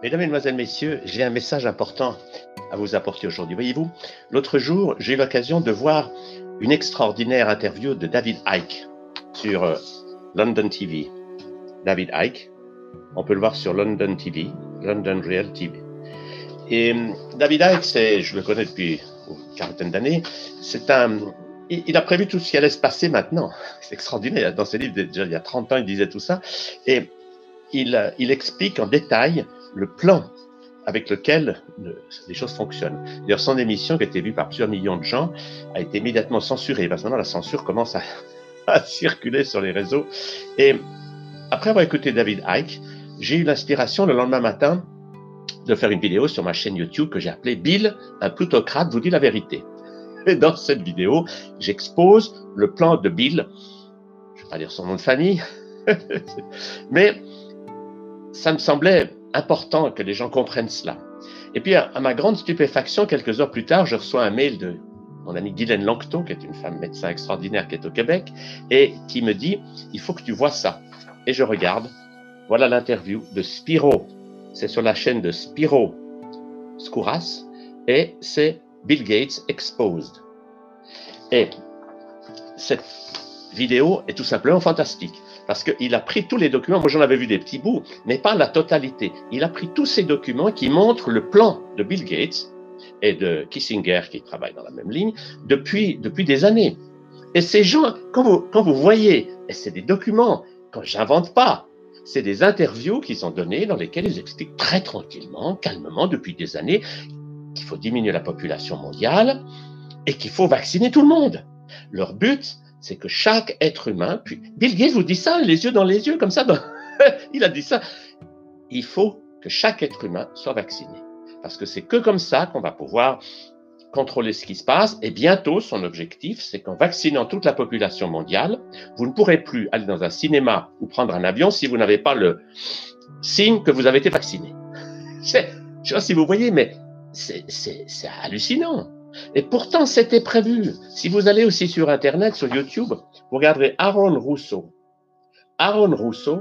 Mesdames, Mesdemoiselles, Messieurs, j'ai un message important à vous apporter aujourd'hui. Voyez-vous, l'autre jour, j'ai eu l'occasion de voir une extraordinaire interview de David Icke sur euh, London TV. David Icke, on peut le voir sur London TV, London Real TV. Et euh, David Icke, je le connais depuis une quarantaine d'années, c'est un, il a prévu tout ce qui allait se passer maintenant. C'est extraordinaire. Dans ses livres, déjà il y a 30 ans, il disait tout ça. Et il, il explique en détail le plan avec lequel les choses fonctionnent. D'ailleurs, son émission, qui a été vue par plusieurs millions de gens, a été immédiatement censurée, parce que maintenant la censure commence à, circuler sur les réseaux. Et après avoir écouté David Icke, j'ai eu l'inspiration le lendemain matin de faire une vidéo sur ma chaîne YouTube que j'ai appelée Bill, un plutocrate vous dit la vérité. Et dans cette vidéo, j'expose le plan de Bill. Je ne vais pas dire son nom de famille, mais ça me semblait important que les gens comprennent cela. Et puis, à, ma grande stupéfaction, quelques heures plus tard, je reçois un mail de mon amie Guylaine Langton, qui est une femme médecin extraordinaire qui est au Québec, et qui me dit, il faut que tu vois ça. Et je regarde, voilà l'interview de Spiro. C'est sur la chaîne de Spiro Skouras, et c'est Bill Gates Exposed. Et cette vidéo est tout simplement fantastique parce qu'il a pris tous les documents, moi j'en avais vu des petits bouts, mais pas la totalité. Il a pris tous ces documents qui montrent le plan de Bill Gates et de Kissinger, qui travaillent dans la même ligne, depuis, depuis des années. Et ces gens, quand vous, quand vous voyez, et c'est des documents, quand j'invente pas, c'est des interviews qui sont données dans lesquelles ils expliquent très tranquillement, calmement, depuis des années, qu'il faut diminuer la population mondiale et qu'il faut vacciner tout le monde. Leur but, c'est que chaque être humain, puis Bill Gates vous dit ça, les yeux dans les yeux, comme ça, il a dit ça. Il faut que chaque être humain soit vacciné. Parce que c'est que comme ça qu'on va pouvoir contrôler ce qui se passe. Et bientôt, son objectif, c'est qu'en vaccinant toute la population mondiale, vous ne pourrez plus aller dans un cinéma ou prendre un avion si vous n'avez pas le signe que vous avez été vacciné. Je sais pas si vous voyez, mais c'est hallucinant. Et pourtant, c'était prévu. Si vous allez aussi sur Internet, sur YouTube, vous regarderez Aaron Rousseau. Aaron Rousseau,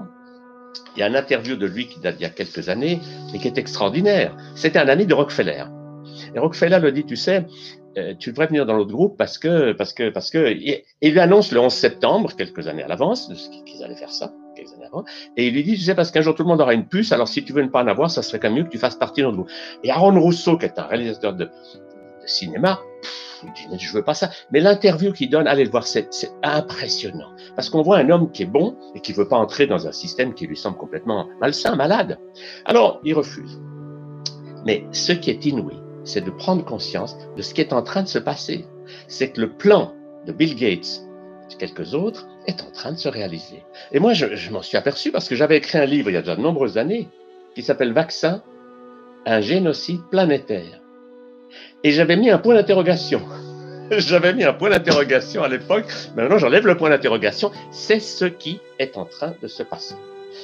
il y a une interview de lui qui date d'il y a quelques années et qui est extraordinaire. C'était un ami de Rockefeller. Et Rockefeller le dit, tu sais, euh, tu devrais venir dans l'autre groupe parce que, parce que, parce que, il lui annonce le 11 septembre, quelques années à l'avance, qu'ils allaient faire ça, quelques années avant, et il lui dit, tu sais, parce qu'un jour tout le monde aura une puce, alors si tu veux ne pas en avoir, ça serait quand même mieux que tu fasses partie de notre groupe. Et Aaron Rousseau, qui est un réalisateur de, cinéma, je veux pas ça. Mais l'interview qu'il donne, allez le voir, c'est impressionnant. Parce qu'on voit un homme qui est bon et qui veut pas entrer dans un système qui lui semble complètement malsain, malade. Alors, il refuse. Mais ce qui est inouï, c'est de prendre conscience de ce qui est en train de se passer. C'est que le plan de Bill Gates et quelques autres est en train de se réaliser. Et moi, je, je m'en suis aperçu parce que j'avais écrit un livre il y a déjà de nombreuses années qui s'appelle Vaccin, un génocide planétaire. Et j'avais mis un point d'interrogation. J'avais mis un point d'interrogation à l'époque. Maintenant, j'enlève le point d'interrogation. C'est ce qui est en train de se passer.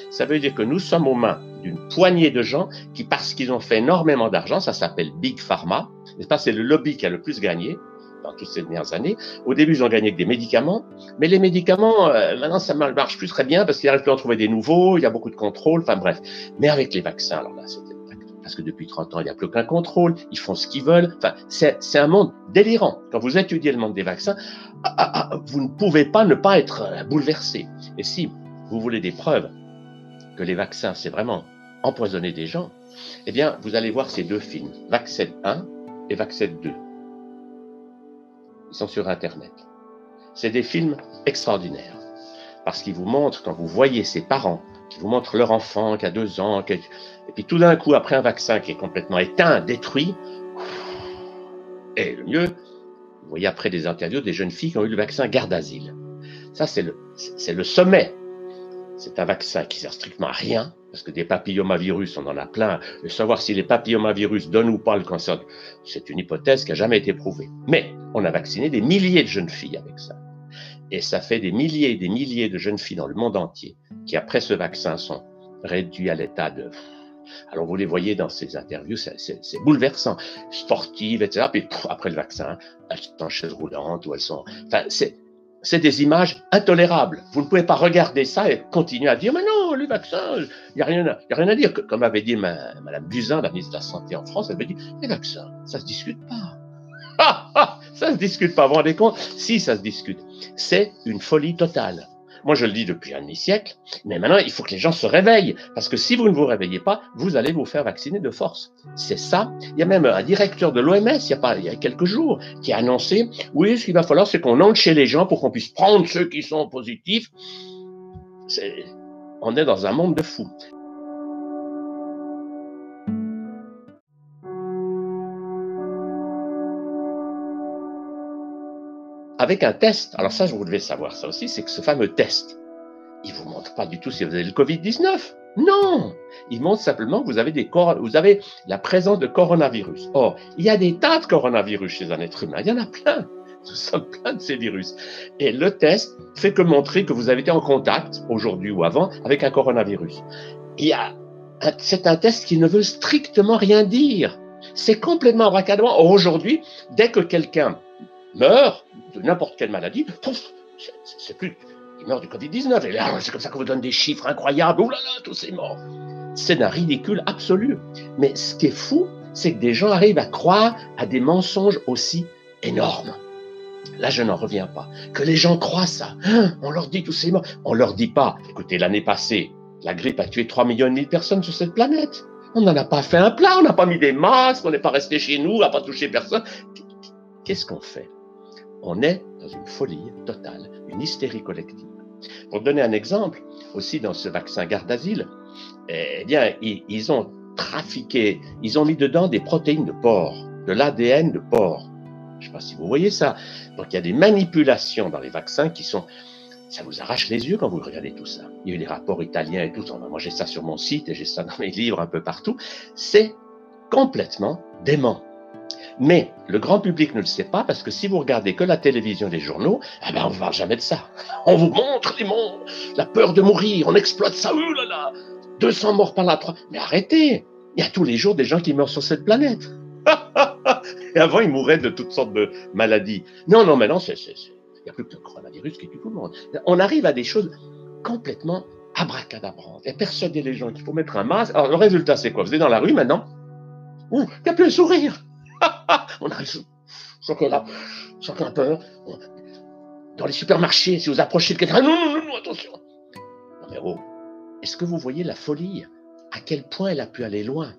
Ça veut dire que nous sommes aux mains d'une poignée de gens qui, parce qu'ils ont fait énormément d'argent, ça s'appelle Big Pharma, n'est-ce pas? C'est le lobby qui a le plus gagné dans toutes ces dernières années. Au début, ils ont gagné avec des médicaments, mais les médicaments, euh, maintenant, ça marche plus très bien parce qu'ils n'arrivent plus à en trouver des nouveaux, il y a beaucoup de contrôle, enfin bref. Mais avec les vaccins, alors là, c'était parce que depuis 30 ans, il n'y a plus aucun contrôle, ils font ce qu'ils veulent. Enfin, c'est un monde délirant. Quand vous étudiez le monde des vaccins, ah, ah, ah, vous ne pouvez pas ne pas être euh, bouleversé. Et si vous voulez des preuves que les vaccins, c'est vraiment empoisonner des gens, eh bien, vous allez voir ces deux films, Vaccin 1 et Vaccin 2. Ils sont sur Internet. C'est des films extraordinaires parce qu'ils vous montrent, quand vous voyez ces parents qui vous montrent leur enfant qui a deux ans, et puis tout d'un coup, après un vaccin qui est complètement éteint, détruit, et le mieux, vous voyez après des interviews des jeunes filles qui ont eu le vaccin garde asile. Ça, c'est le, sommet. C'est un vaccin qui sert strictement à rien, parce que des papillomavirus, on en a plein. Et savoir si les papillomavirus donnent ou pas le cancer, c'est une hypothèse qui n'a jamais été prouvée. Mais on a vacciné des milliers de jeunes filles avec ça. Et ça fait des milliers et des milliers de jeunes filles dans le monde entier qui, après ce vaccin, sont réduites à l'état de... Alors, vous les voyez dans ces interviews, c'est bouleversant. Sportives, etc. Puis, après le vaccin, elles sont en chaise roulante ou elles sont... Enfin, c'est des images intolérables. Vous ne pouvez pas regarder ça et continuer à dire, mais non, les vaccins, il n'y a, rien à, a rien à dire. Comme avait dit Mme Buzyn, la ministre de la Santé en France, elle avait dit, les vaccins, ça se discute pas. ça se discute pas, vous vous rendez compte? Si, ça se discute. C'est une folie totale. Moi, je le dis depuis un demi-siècle, mais maintenant, il faut que les gens se réveillent, parce que si vous ne vous réveillez pas, vous allez vous faire vacciner de force. C'est ça. Il y a même un directeur de l'OMS, il y a pas, il y a quelques jours, qui a annoncé, oui, ce qu'il va falloir, c'est qu'on entre chez les gens pour qu'on puisse prendre ceux qui sont positifs. on est dans un monde de fous. Avec un test. Alors ça, vous devez savoir ça aussi, c'est que ce fameux test, il vous montre pas du tout si vous avez le Covid-19. Non, il montre simplement que vous avez, des vous avez la présence de coronavirus. Or, il y a des tas de coronavirus chez un être humain. Il y en a plein. Nous sommes plein de ces virus. Et le test fait que montrer que vous avez été en contact, aujourd'hui ou avant, avec un coronavirus. Il y a, c'est un test qui ne veut strictement rien dire. C'est complètement racadement. Aujourd'hui, dès que quelqu'un meurt de n'importe quelle maladie, c'est plus, il meurt du Covid-19. Et là, c'est comme ça qu'on vous donne des chiffres incroyables. Oh là là, tous ces morts. C'est d'un ridicule absolu. Mais ce qui est fou, c'est que des gens arrivent à croire à des mensonges aussi énormes. Là, je n'en reviens pas. Que les gens croient ça. Hein, on leur dit tous ces morts. On leur dit pas, écoutez, l'année passée, la grippe a tué 3 millions de personnes sur cette planète. On n'en a pas fait un plat, on n'a pas mis des masques, on n'est pas resté chez nous, on n'a pas touché personne. Qu'est-ce qu'on fait? On est dans une folie totale, une hystérie collective. Pour donner un exemple, aussi dans ce vaccin garde d'asile, eh bien, ils, ont trafiqué, ils ont mis dedans des protéines de porc, de l'ADN de porc. Je ne sais pas si vous voyez ça. Donc il y a des manipulations dans les vaccins qui sont, ça vous arrache les yeux quand vous regardez tout ça. Il y a eu des rapports italiens et tout. Moi j'ai ça sur mon site et j'ai ça dans mes livres un peu partout. C'est complètement dément. Mais le grand public ne le sait pas parce que si vous regardez que la télévision et les journaux, eh ben on ne parle jamais de ça. On vous montre les mondes, la peur de mourir, on exploite ça, ouh là là, 200 morts par la 3. Mais arrêtez, il y a tous les jours des gens qui meurent sur cette planète. et avant, ils mouraient de toutes sortes de maladies. Non, non, maintenant, il n'y a plus que le coronavirus qui tue tout le monde. On arrive à des choses complètement abracadabrantes et persuader les gens qu'il faut mettre un masque. Alors, le résultat, c'est quoi? Vous êtes dans la rue maintenant? Ouh, il n'y a plus un sourire. on arrive, chacun là, chacun peur. Dans les supermarchés, si vous approchez de quelqu'un, non, non, non, attention. Non, mais oh, est-ce que vous voyez la folie? À quel point elle a pu aller loin?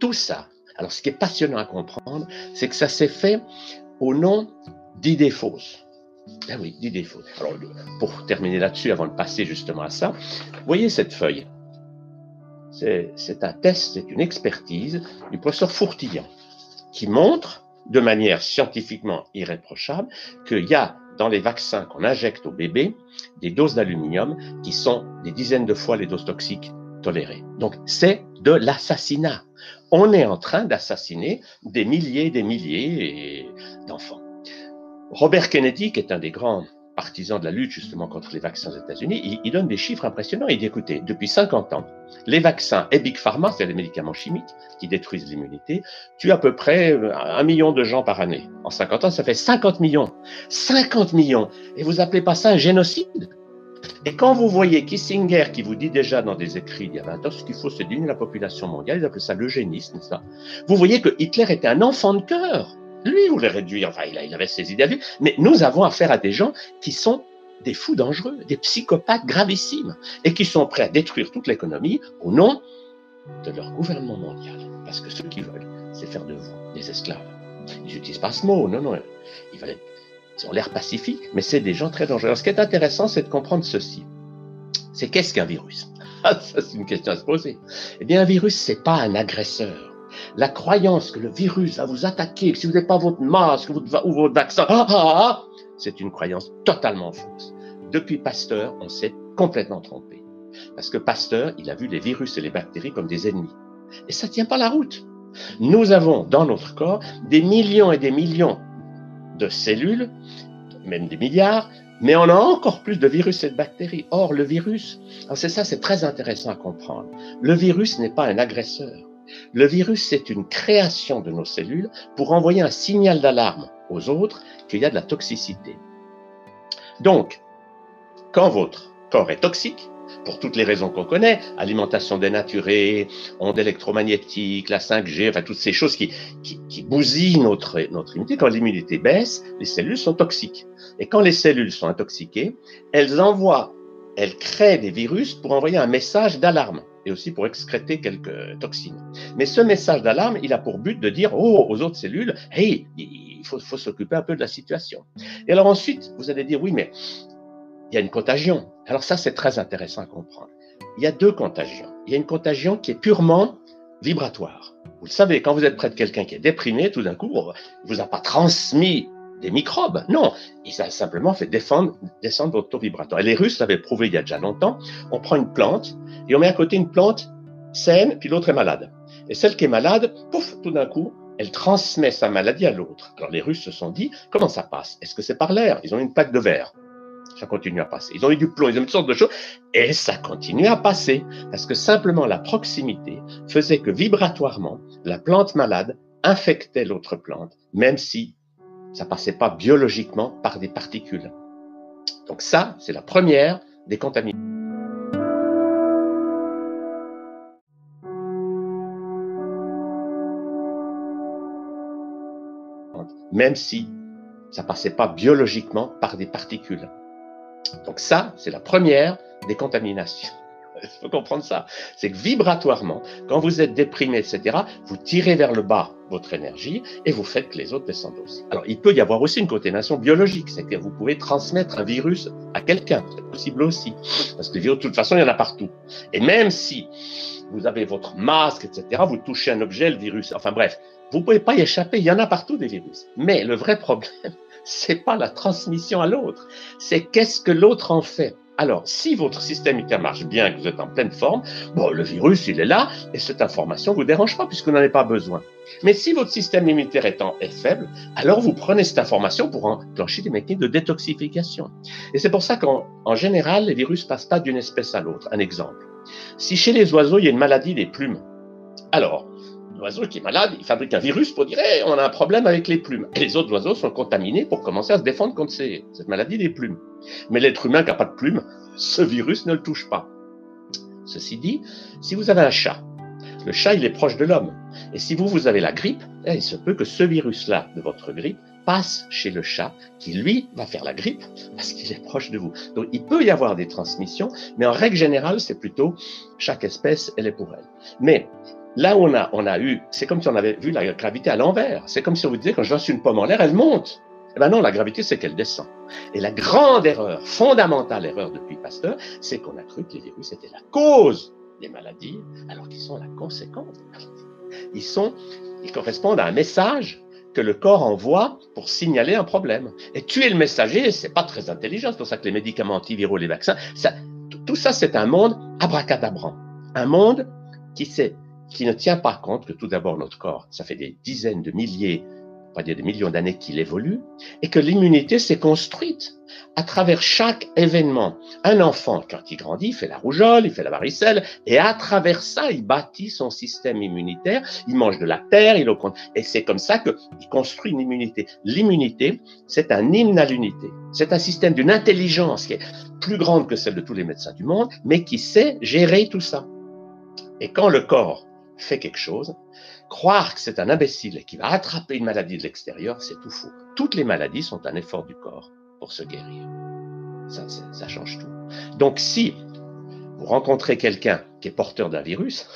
Tout ça. Alors, ce qui est passionnant à comprendre, c'est que ça s'est fait au nom d'idées fausses. Ah oui, d'idées fausses. Alors, pour terminer là-dessus, avant de passer justement à ça, voyez cette feuille. C'est un test, c'est une expertise du professeur Fourtillon qui montre de manière scientifiquement irréprochable qu'il y a dans les vaccins qu'on injecte au bébé des doses d'aluminium qui sont des dizaines de fois les doses toxiques tolérées. Donc c'est de l'assassinat. On est en train d'assassiner des milliers et des milliers d'enfants. Robert Kennedy, qui est un des grands partisan de la lutte justement contre les vaccins aux États-Unis, il, donne des chiffres impressionnants. Il dit écoutez, depuis 50 ans, les vaccins et Big Pharma, c'est-à-dire les médicaments chimiques qui détruisent l'immunité, tuent à peu près euh, un million de gens par année. En 50 ans, ça fait 50 millions. 50 millions Et vous appelez pas ça un génocide? Et quand vous voyez Kissinger qui vous dit déjà dans des écrits il y a 20 ans, ce qu'il faut, c'est diminuer la population mondiale, ils appellent ça l'eugénisme. Vous voyez que Hitler était un enfant de cœur. Lui, il voulait réduire, enfin, il, avait ses idées à lui, mais nous avons affaire à des gens qui sont des fous dangereux, des psychopathes gravissimes, et qui sont prêts à détruire toute l'économie au nom de leur gouvernement mondial. Parce que ce qu'ils veulent, c'est faire de vous des esclaves. Ils n'utilisent pas ce mot, non, non. Ils, ont l'air pacifiques, mais c'est des gens très dangereux. Alors, ce qui est intéressant, c'est de comprendre ceci. C'est qu'est-ce qu'un virus? Ça, c'est une question à se poser. Eh bien, un virus, c'est pas un agresseur la croyance que le virus va vous attaquer, que si vous n'avez pas votre masque ou votre vaccin, ah, ah, ah, c'est une croyance totalement fausse. Depuis Pasteur, on s'est complètement trompé. Parce que Pasteur, il a vu les virus et les bactéries comme des ennemis. Et ça ne tient pas la route. Nous avons dans notre corps des millions et des millions de cellules, même des milliards, mais on a encore plus de virus et de bactéries. Or, le virus, c'est ça, c'est très intéressant à comprendre. Le virus n'est pas un agresseur. Le virus, c'est une création de nos cellules pour envoyer un signal d'alarme aux autres qu'il y a de la toxicité. Donc, quand votre corps est toxique, pour toutes les raisons qu'on connaît, alimentation dénaturée, ondes électromagnétiques, la 5G, enfin toutes ces choses qui, bousillent notre, notre immunité. Quand l'immunité baisse, les cellules sont toxiques. Et quand les cellules sont intoxiquées, elles envoient, elles créent des virus pour envoyer un message d'alarme et aussi pour excréter quelques toxines. Mais ce message d'alarme, il a pour but de dire oh, aux autres cellules, hey, il faut, s'occuper un peu de la situation. Et alors ensuite, vous allez dire oui, mais il y a une contagion. Alors ça, c'est très intéressant à comprendre. Il y a deux contagions. Il y a une contagion qui est purement vibratoire. Vous le savez, quand vous êtes près de quelqu'un qui est déprimé, tout d'un coup, il vous a pas transmis des microbes. Non, il a simplement fait défendre, descendre votre taux vibratoire. Et les Russes l'avaient prouvé il y a déjà longtemps. On prend une plante et on met à côté une plante saine, puis l'autre est malade. Et celle qui est malade, pouf, tout d'un coup, elle transmet sa maladie à l'autre. Alors les Russes se sont dit, comment ça passe? Est-ce que c'est par l'air? Ils ont une plaque de verre ça continue à passer. Ils ont eu du plomb, ils ont eu toutes sortes de choses, et ça continue à passer, parce que simplement la proximité faisait que vibratoirement, la plante malade infectait l'autre plante, même si ça passait pas biologiquement par des particules. Donc ça, c'est la première des contaminations. Même si ça passait pas biologiquement par des particules. Donc ça, c'est la première des contaminations. Il faut comprendre ça. C'est que vibratoirement, quand vous êtes déprimé, etc., vous tirez vers le bas votre énergie et vous faites que les autres descendent aussi. Alors, il peut y avoir aussi une contamination biologique, c'est que vous pouvez transmettre un virus à quelqu'un. C'est possible aussi. Parce que les virus, de toute façon, il y en a partout. Et même si vous avez votre masque, etc., vous touchez un objet, le virus, enfin bref, vous pouvez pas y échapper. Il y en a partout des virus. Mais le vrai problème, c'est pas la transmission à l'autre, c'est qu'est-ce que l'autre en fait. Alors, si votre système immunitaire marche bien, que vous êtes en pleine forme, bon, le virus, il est là, et cette information vous dérange pas, puisque vous n'en avez pas besoin. Mais si votre système immunitaire est, est faible, alors vous prenez cette information pour enclencher des mécanismes de détoxification. Et c'est pour ça qu'en général, les virus passent pas d'une espèce à l'autre. Un exemple. Si chez les oiseaux, il y a une maladie des plumes, alors, l'oiseau qui est malade, il fabrique un virus pour dire on a un problème avec les plumes. Et les autres oiseaux sont contaminés pour commencer à se défendre contre cette maladie des plumes. Mais l'être humain qui n'a pas de plumes, ce virus ne le touche pas. Ceci dit, si vous avez un chat, le chat il est proche de l'homme. Et si vous, vous avez la grippe, eh, il se peut que ce virus-là de votre grippe passe chez le chat qui, lui, va faire la grippe parce qu'il est proche de vous. Donc, il peut y avoir des transmissions, mais en règle générale, c'est plutôt chaque espèce, elle est pour elle. Mais Là où on a, on a eu, c'est comme si on avait vu la gravité à l'envers. C'est comme si on vous disait, quand je lance une pomme en l'air, elle monte. Eh ben non, la gravité, c'est qu'elle descend. Et la grande erreur, fondamentale erreur depuis Pasteur, c'est qu'on a cru que les virus étaient la cause des maladies, alors qu'ils sont la conséquence des maladies. Ils sont, ils correspondent à un message que le corps envoie pour signaler un problème. Et tuer le messager, c'est pas très intelligent. C'est pour ça que les médicaments antiviraux, les vaccins, ça, tout ça, c'est un monde abracadabrant. Un monde qui sait qui ne tient pas compte que tout d'abord notre corps, ça fait des dizaines de milliers, pas dire des millions d'années qu'il évolue, et que l'immunité s'est construite à travers chaque événement. Un enfant, quand il grandit, il fait la rougeole, il fait la varicelle, et à travers ça, il bâtit son système immunitaire, il mange de la terre, il et c'est comme ça qu'il construit une immunité. L'immunité, c'est un hymne à l'unité. C'est un système d'une intelligence qui est plus grande que celle de tous les médecins du monde, mais qui sait gérer tout ça. Et quand le corps fait quelque chose, croire que c'est un imbécile qui va attraper une maladie de l'extérieur, c'est tout faux. Toutes les maladies sont un effort du corps pour se guérir. Ça, ça change tout. Donc si vous rencontrez quelqu'un qui est porteur d'un virus,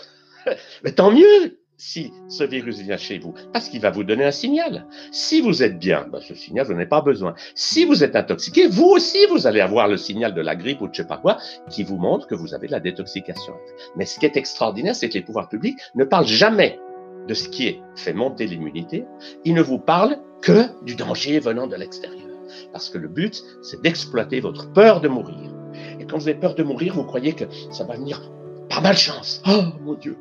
mais tant mieux si ce virus vient chez vous, parce qu'il va vous donner un signal. Si vous êtes bien, ben ce signal, vous n'en avez pas besoin. Si vous êtes intoxiqué, vous aussi, vous allez avoir le signal de la grippe ou de je sais pas quoi, qui vous montre que vous avez de la détoxication. Mais ce qui est extraordinaire, c'est que les pouvoirs publics ne parlent jamais de ce qui est fait monter l'immunité. Ils ne vous parlent que du danger venant de l'extérieur. Parce que le but, c'est d'exploiter votre peur de mourir. Et quand vous avez peur de mourir, vous croyez que ça va venir pas malchance. Oh mon Dieu,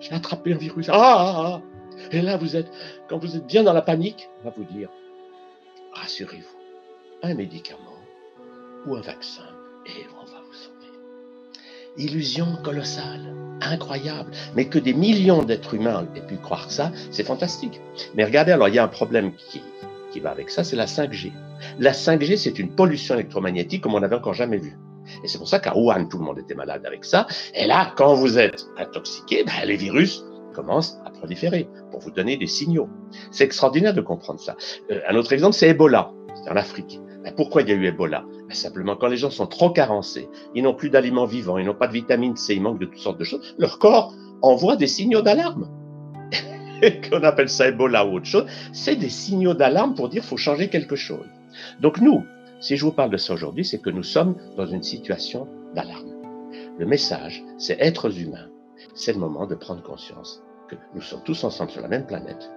j'ai attrapé un virus. Ah, ah, ah, Et là, vous êtes, quand vous êtes bien dans la panique, on va vous dire, rassurez-vous, un médicament ou un vaccin, et on va vous sauver. Illusion colossale, incroyable, mais que des millions d'êtres humains aient pu croire ça, c'est fantastique. Mais regardez, alors il y a un problème qui, qui va avec ça, c'est la 5G. La 5G, c'est une pollution électromagnétique comme on n'avait encore jamais vu. Et c'est pour ça qu'à Wuhan, tout le monde était malade avec ça. Et là, quand vous êtes intoxiqué, ben, les virus commencent à proliférer pour vous donner des signaux. C'est extraordinaire de comprendre ça. Euh, un autre exemple, c'est Ebola, c'est en Afrique. Ben, pourquoi il y a eu Ebola? Ben, Simplement quand les gens sont trop carencés, ils n'ont plus d'aliments vivants, ils n'ont pas de vitamine C, ils manquent de toutes sortes de choses, leur corps envoie des signaux d'alarme. Qu'on appelle ça Ebola ou autre chose, c'est des signaux d'alarme pour dire qu'il faut changer quelque chose. Donc nous, si je vous parle de ça aujourd'hui, c'est que nous sommes dans une situation d'alarme. Le message, c'est êtres humains. C'est le moment de prendre conscience que nous sommes tous ensemble sur la même planète.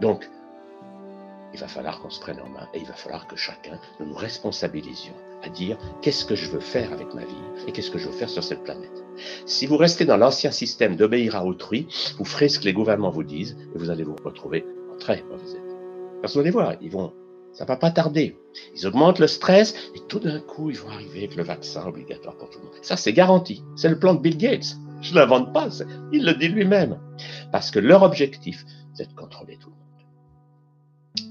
Donc, il va falloir qu'on se prenne en main et il va falloir que chacun nous nous responsabilisions à dire qu'est-ce que je veux faire avec ma vie et qu'est-ce que je veux faire sur cette planète. Si vous restez dans l'ancien système d'obéir à autrui, vous ferez ce que les gouvernements vous disent et vous allez vous retrouver en très mauvaise état. Parce que vous allez voir, ils vont, ça va pas tarder. Ils augmentent le stress et tout d'un coup, ils vont arriver avec le vaccin obligatoire pour tout le monde. Ça, c'est garanti. C'est le plan de Bill Gates. Je ne l'invente pas, il le dit lui-même. Parce que leur objectif, c'est de contrôler tout le monde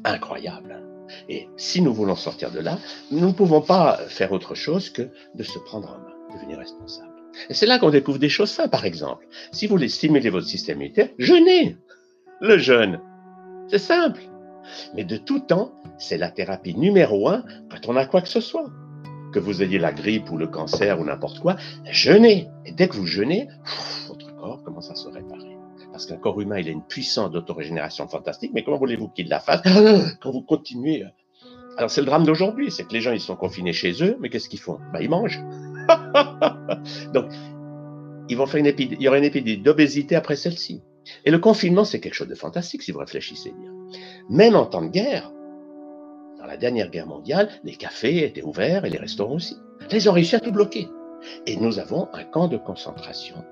incroyable. Et si nous voulons sortir de là, nous ne pouvons pas faire autre chose que de se prendre en main, devenir responsable. Et c'est là qu'on découvre des choses simples, par exemple. Si vous voulez stimuler votre système immunitaire, jeûnez. Le jeûne, c'est simple. Mais de tout temps, c'est la thérapie numéro un quand on a quoi que ce soit. Que vous ayez la grippe ou le cancer ou n'importe quoi, jeûnez. Et dès que vous jeûnez, votre corps commence à se réparer parce qu'un corps humain, il a une puissance d'autorégénération fantastique, mais comment voulez-vous qu'il la fasse quand vous continuez euh? Alors c'est le drame d'aujourd'hui, c'est que les gens, ils sont confinés chez eux, mais qu'est-ce qu'ils font? Bah, Ils mangent. Donc, ils vont faire une épidémie, il y aura une épidémie d'obésité après celle-ci. Et le confinement, c'est quelque chose de fantastique si vous réfléchissez bien. Même en temps de guerre, dans la dernière guerre mondiale, les cafés étaient ouverts et les restaurants aussi. Ils ont réussi à tout bloquer. Et nous avons un camp de concentration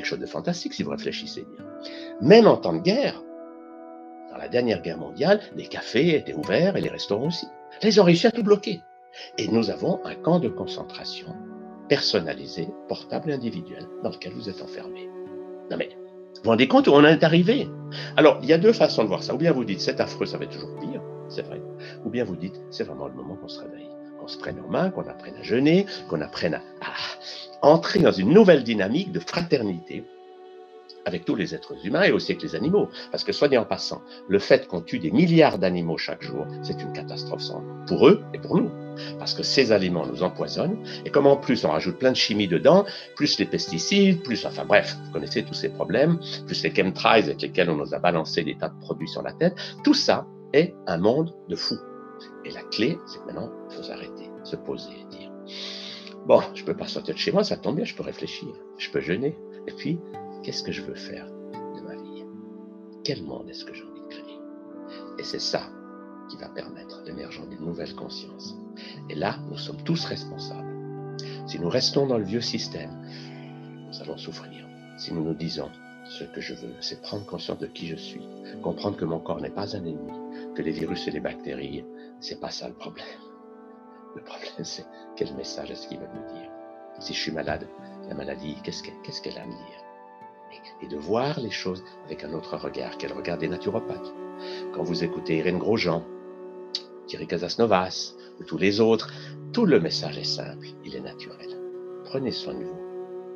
quelque chose de fantastique si vous réfléchissez bien. Même en temps de guerre, dans la dernière guerre mondiale, les cafés étaient ouverts et les restaurants aussi. Là, ils ont réussi à tout bloquer. Et nous avons un camp de concentration personnalisé, portable et individuel, dans lequel vous êtes enfermé. Non mais, vous vous rendez compte où on est arrivé? Alors, il y a deux façons de voir ça. Ou bien vous dites, c'est affreux, ça va être toujours pire, c'est vrai. Ou bien vous dites, c'est vraiment le moment qu'on se réveille qu'on se prenne en main, qu'on apprenne à jeûner, qu'on apprenne à, entrer dans une nouvelle dynamique de fraternité avec tous les êtres humains et aussi avec les animaux. Parce que, soignez en passant, le fait qu'on tue des milliards d'animaux chaque jour, c'est une catastrophe sans pour eux et pour nous. Parce que ces aliments nous empoisonnent, et comme en plus on rajoute plein de chimie dedans, plus les pesticides, plus, enfin bref, vous connaissez tous ces problèmes, plus les chemtrails avec lesquels on nous a balancé des tas de produits sur la tête, tout ça est un monde de fous. Et la clé, c'est que maintenant, il faut s'arrêter, se poser et dire Bon, je peux pas sortir de chez moi, ça tombe bien, je peux réfléchir, je peux jeûner. Et puis, qu'est-ce que je veux faire de ma vie? Quel monde est-ce que j'ai envie de créer Et c'est ça qui va permettre l'émergence d'une nouvelle conscience. Et là, nous sommes tous responsables. Si nous restons dans le vieux système, nous allons souffrir. Si nous nous disons, ce que je veux, c'est prendre conscience de qui je suis, comprendre que mon corps n'est pas un ennemi, que les virus et les bactéries, c'est pas ça le problème. Le problème, c'est quel message est-ce qu'il veut me dire? Si je suis malade, la maladie, qu'est-ce qu'elle a à me dire? Et, de voir les choses avec un autre regard, quel regard des naturopathes. Quand vous écoutez Irène Grosjean, Thierry Casasnovas ou tous les autres, tout le message est simple, il est naturel. Prenez soin de vous.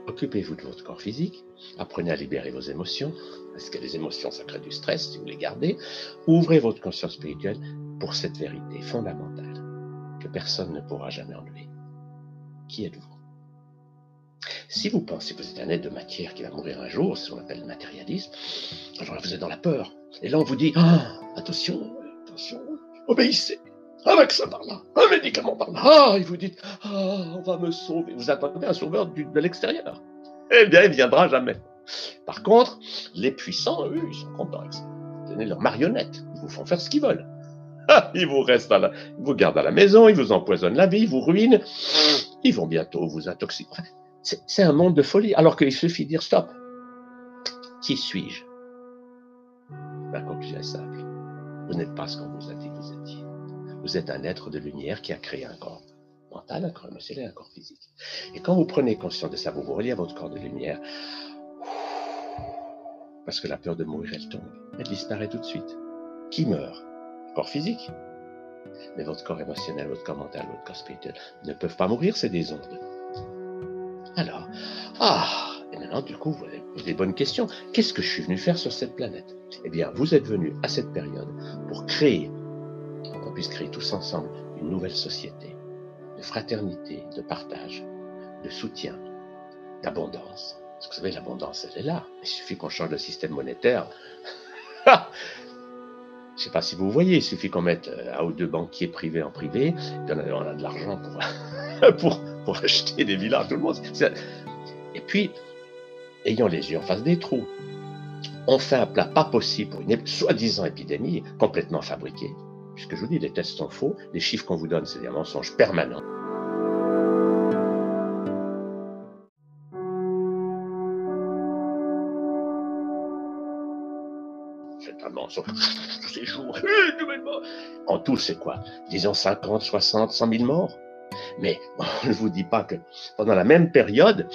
Occupez-vous de votre corps physique, apprenez à libérer vos émotions, parce que les émotions, ça crée du stress si vous les gardez. Ouvrez votre conscience spirituelle pour cette vérité fondamentale que personne ne pourra jamais enlever. Qui êtes-vous? Si vous pensez que vous êtes un être de matière qui va mourir un jour, c'est ce qu'on appelle le matérialisme, alors vous êtes dans la peur. Et là, on vous dit, ah, attention, attention, obéissez. Un vaccin par là, un médicament par là. Ah, et vous dites, ah, on va me sauver. Vous attendez un sauveur de l'extérieur. Eh bien, il ne viendra jamais. Par contre, les puissants, eux, ils sont contents. Tenez leurs marionnettes. Ils vous font faire ce qu'ils veulent. Ah, ils vous restent à la, ils vous gardent à la maison, ils vous empoisonnent la vie, ils vous ruinent. Ils vont bientôt vous intoxiquer. C'est un monde de folie. Alors qu'il suffit de dire stop. Qui suis-je? La conclusion est simple. Vous n'êtes pas ce qu'on vous a dit que vous étiez. Vous êtes un être de lumière qui a créé un corps mental, un corps émotionnel, un corps physique. Et quand vous prenez conscience de ça, vous vous reliez à votre corps de lumière. Parce que la peur de mourir, elle tombe. Elle disparaît tout de suite. Qui meurt? Corps physique. Mais votre corps émotionnel, votre corps mental, votre corps spirituel ne peuvent pas mourir, c'est des ondes. Alors, ah, et maintenant, du coup, vous avez des bonnes questions. Qu'est-ce que je suis venu faire sur cette planète? Eh bien, vous êtes venu à cette période pour créer, pour qu'on puisse créer tous ensemble une nouvelle société de fraternité, de partage, de soutien, d'abondance. Parce que vous savez, l'abondance, elle est là. Il suffit qu'on change le système monétaire. Je ne sais pas si vous voyez, il suffit qu'on mette euh, un ou deux banquiers privés en privé, et on a, de l'argent pour, pour, acheter des villas, tout le monde. Et puis, ayant les yeux en face des trous, on fait un plat pas possible pour une soi-disant épidémie complètement fabriquée. Puisque je vous dis, les tests sont faux, les chiffres qu'on vous donne, c'est des mensonges permanents. C'est un mensonge. Tous ces jours, en tout, c'est quoi? Disons 50, 60, 100 000 morts? Mais je ne vous dis pas que pendant la même période,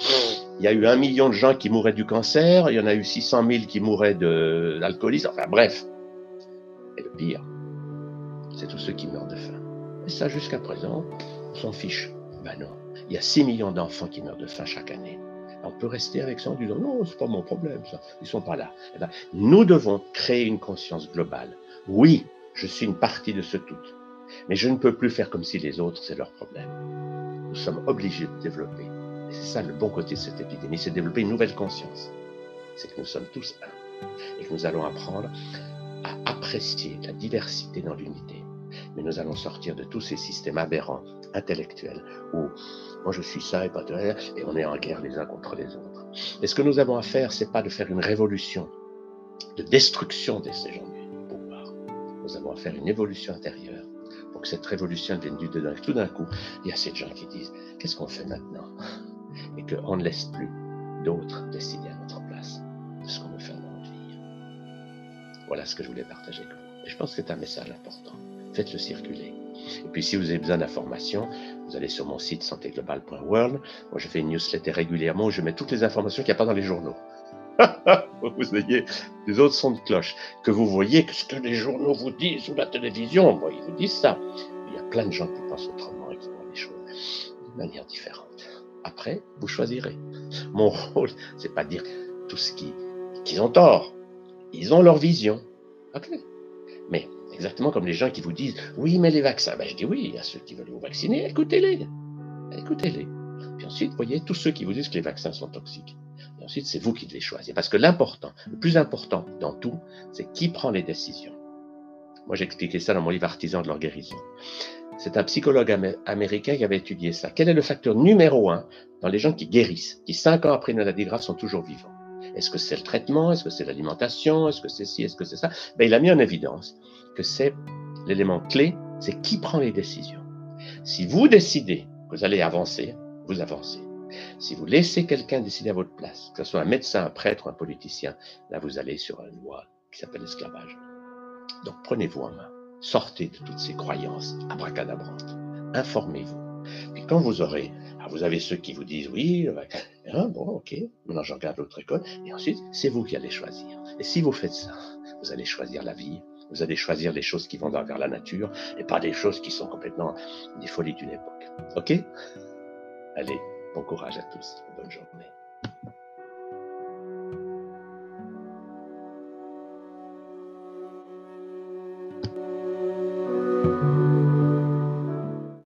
il y a eu un million de gens qui mouraient du cancer, il y en a eu 600 000 qui mouraient de l'alcoolisme, enfin bref. Et le pire, c'est tous ceux qui meurent de faim. Et ça, jusqu'à présent, on s'en fiche. Ben non. Il y a 6 millions d'enfants qui meurent de faim chaque année. On peut rester avec ça en disant non, c'est pas mon problème, ça. Ils sont pas là. Eh ben, nous devons créer une conscience globale. Oui, je suis une partie de ce tout. Mais je ne peux plus faire comme si les autres, c'est leur problème. Nous sommes obligés de développer. Et c'est ça le bon côté de cette épidémie, c'est développer une nouvelle conscience. C'est que nous sommes tous un. Et que nous allons apprendre à apprécier la diversité dans l'unité mais nous allons sortir de tous ces systèmes aberrants, intellectuels, où moi je suis ça et pas toi, et on est en guerre les uns contre les autres. Et ce que nous avons à faire, c'est pas de faire une révolution, de destruction de ces gens du pouvoir. Nous avons à faire une évolution intérieure que cette révolution vienne du dedans. tout d'un coup, il y a ces gens qui disent, qu'est-ce qu'on fait maintenant? Et qu'on ne laisse plus d'autres décider à notre place de ce qu'on veut faire dans notre vie. Voilà ce que je voulais partager avec vous. Et je pense que c'est un message important faites-le circuler. Et puis si vous avez besoin d'informations, vous allez sur mon site santéglobal.world. Moi, je fais une newsletter régulièrement où je mets toutes les informations qu'il n'y a pas dans les journaux. vous ayez des autres sons de cloche. Que vous voyez que ce que les journaux vous disent ou la télévision, ils vous disent ça. Il y a plein de gens qui pensent autrement et qui voient les choses d'une manière différente. Après, vous choisirez. Mon rôle, c'est pas dire tout ce qu'ils ont tort. Ils ont leur vision. Mais Exactement comme les gens qui vous disent oui, mais les vaccins. Ben, je dis oui à ceux qui veulent vous vacciner, écoutez-les. Écoutez-les. Puis ensuite, voyez tous ceux qui vous disent que les vaccins sont toxiques. Ensuite, c'est vous qui devez choisir. Parce que l'important, le plus important dans tout, c'est qui prend les décisions. Moi, j'ai expliqué ça dans mon livre Artisan de leur guérison. C'est un psychologue américain qui avait étudié ça. Quel est le facteur numéro un dans les gens qui guérissent, qui cinq ans après une maladie grave sont toujours vivants? Est-ce que c'est le traitement? Est-ce que c'est l'alimentation? Est-ce que c'est ci Est-ce que c'est ça? Ben, Il a mis en évidence que c'est l'élément clé, c'est qui prend les décisions. Si vous décidez que vous allez avancer, vous avancez. Si vous laissez quelqu'un décider à votre place, que ce soit un médecin, un prêtre ou un politicien, là vous allez sur une loi qui s'appelle l'esclavage. Donc prenez-vous en main, sortez de toutes ces croyances abracadabrantes, informez-vous. Puis quand vous aurez, vous avez ceux qui vous disent oui, hein, bon ok, maintenant je regarde l'autre école, et ensuite c'est vous qui allez choisir. Et si vous faites ça, vous allez choisir la vie, vous allez choisir les choses qui vont vers la nature et pas des choses qui sont complètement des folies d'une époque. OK? Allez, bon courage à tous. Bonne journée.